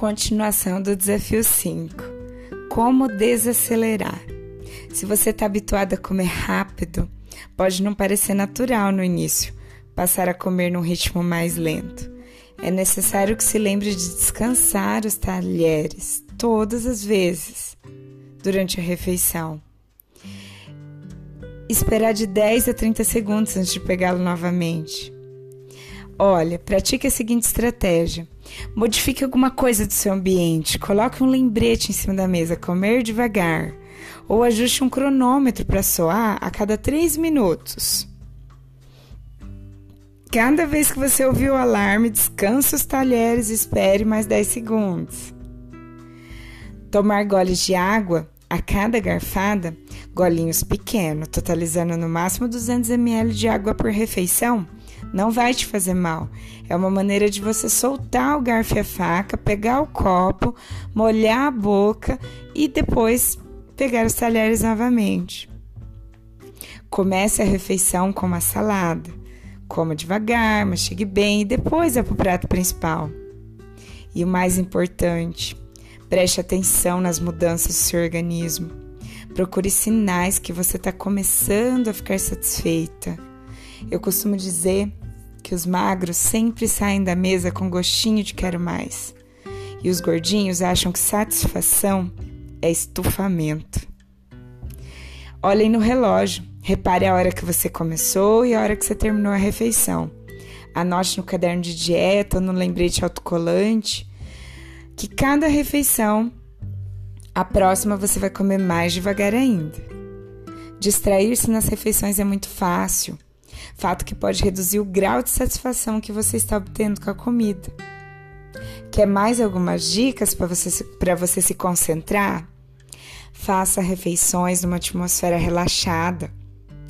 Continuação do desafio 5. Como desacelerar? Se você está habituado a comer rápido, pode não parecer natural no início passar a comer num ritmo mais lento. É necessário que se lembre de descansar os talheres todas as vezes durante a refeição. Esperar de 10 a 30 segundos antes de pegá-lo novamente. Olha, pratique a seguinte estratégia. Modifique alguma coisa do seu ambiente. Coloque um lembrete em cima da mesa, comer devagar. Ou ajuste um cronômetro para soar a cada 3 minutos. Cada vez que você ouvir o alarme, descanse os talheres e espere mais 10 segundos. Tomar goles de água a cada garfada, golinhos pequenos, totalizando no máximo 200 ml de água por refeição não vai te fazer mal. É uma maneira de você soltar o garfo e a faca, pegar o copo, molhar a boca e depois pegar os talheres novamente. Comece a refeição com uma salada. Coma devagar, mastigue bem e depois é para o prato principal. E o mais importante, preste atenção nas mudanças do seu organismo. Procure sinais que você está começando a ficar satisfeita. Eu costumo dizer que os magros sempre saem da mesa com gostinho de quero mais. E os gordinhos acham que satisfação é estufamento. Olhem no relógio, repare a hora que você começou e a hora que você terminou a refeição. Anote no caderno de dieta ou no lembrete autocolante que cada refeição, a próxima você vai comer mais devagar ainda. Distrair-se nas refeições é muito fácil fato que pode reduzir o grau de satisfação que você está obtendo com a comida. Quer mais algumas dicas para você, você se concentrar? Faça refeições numa atmosfera relaxada.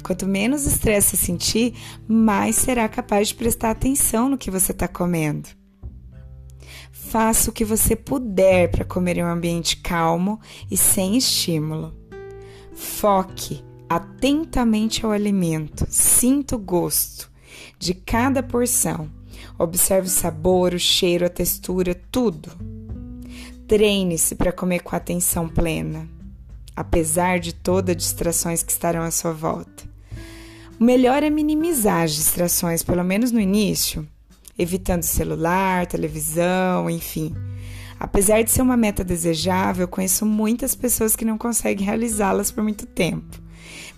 Quanto menos estresse sentir, mais será capaz de prestar atenção no que você está comendo. Faça o que você puder para comer em um ambiente calmo e sem estímulo. Foque atentamente ao alimento, sinta o gosto de cada porção. Observe o sabor, o cheiro, a textura, tudo. Treine-se para comer com atenção plena, apesar de todas as distrações que estarão à sua volta. O melhor é minimizar as distrações, pelo menos no início, evitando celular, televisão, enfim. Apesar de ser uma meta desejável, conheço muitas pessoas que não conseguem realizá-las por muito tempo.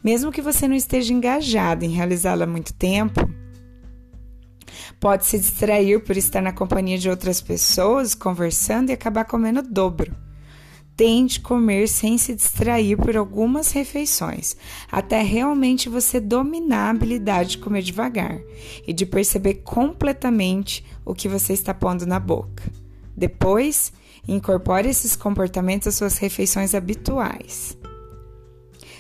Mesmo que você não esteja engajado em realizá-la há muito tempo, pode se distrair por estar na companhia de outras pessoas, conversando e acabar comendo o dobro. Tente comer sem se distrair por algumas refeições, até realmente você dominar a habilidade de comer devagar e de perceber completamente o que você está pondo na boca. Depois, incorpore esses comportamentos às suas refeições habituais.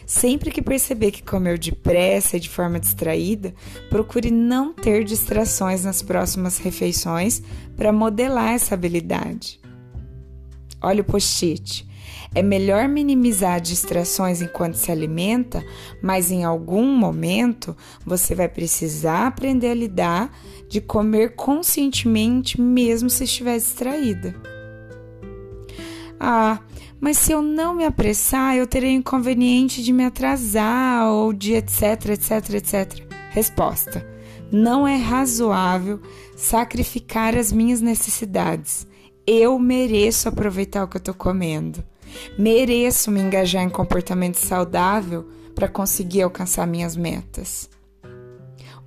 Sempre que perceber que comeu depressa e de forma distraída, procure não ter distrações nas próximas refeições para modelar essa habilidade. Olha o post-it. É melhor minimizar distrações enquanto se alimenta, mas em algum momento você vai precisar aprender a lidar de comer conscientemente, mesmo se estiver distraída. Ah, mas se eu não me apressar, eu terei inconveniente de me atrasar ou de etc, etc, etc. Resposta: Não é razoável sacrificar as minhas necessidades. Eu mereço aproveitar o que eu estou comendo. Mereço me engajar em comportamento saudável para conseguir alcançar minhas metas.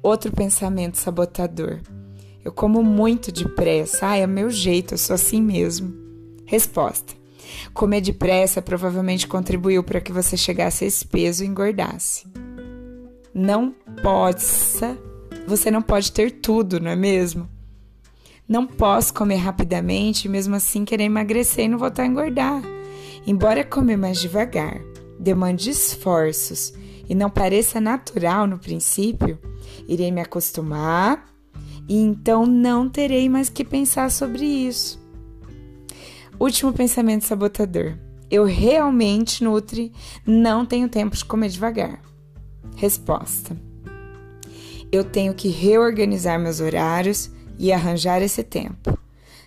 Outro pensamento sabotador. Eu como muito depressa. Ah, é meu jeito, eu sou assim mesmo. Resposta: Comer depressa provavelmente contribuiu para que você chegasse a esse peso e engordasse. Não possa, você não pode ter tudo, não é mesmo? Não posso comer rapidamente mesmo assim querer emagrecer e não voltar a engordar. Embora comer mais devagar demande esforços e não pareça natural no princípio, irei me acostumar e então não terei mais que pensar sobre isso. Último pensamento sabotador. Eu realmente, Nutri, não tenho tempo de comer devagar. Resposta. Eu tenho que reorganizar meus horários e arranjar esse tempo.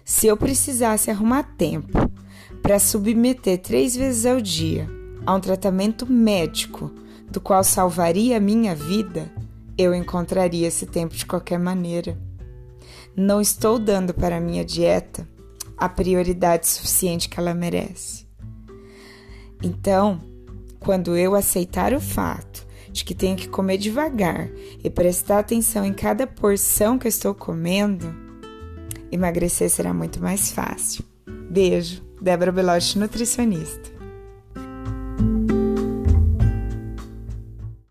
Se eu precisasse arrumar tempo para submeter três vezes ao dia a um tratamento médico do qual salvaria a minha vida, eu encontraria esse tempo de qualquer maneira. Não estou dando para a minha dieta a prioridade suficiente que ela merece. Então, quando eu aceitar o fato de que tenho que comer devagar e prestar atenção em cada porção que eu estou comendo, emagrecer será muito mais fácil. Beijo, Débora Belotti, nutricionista.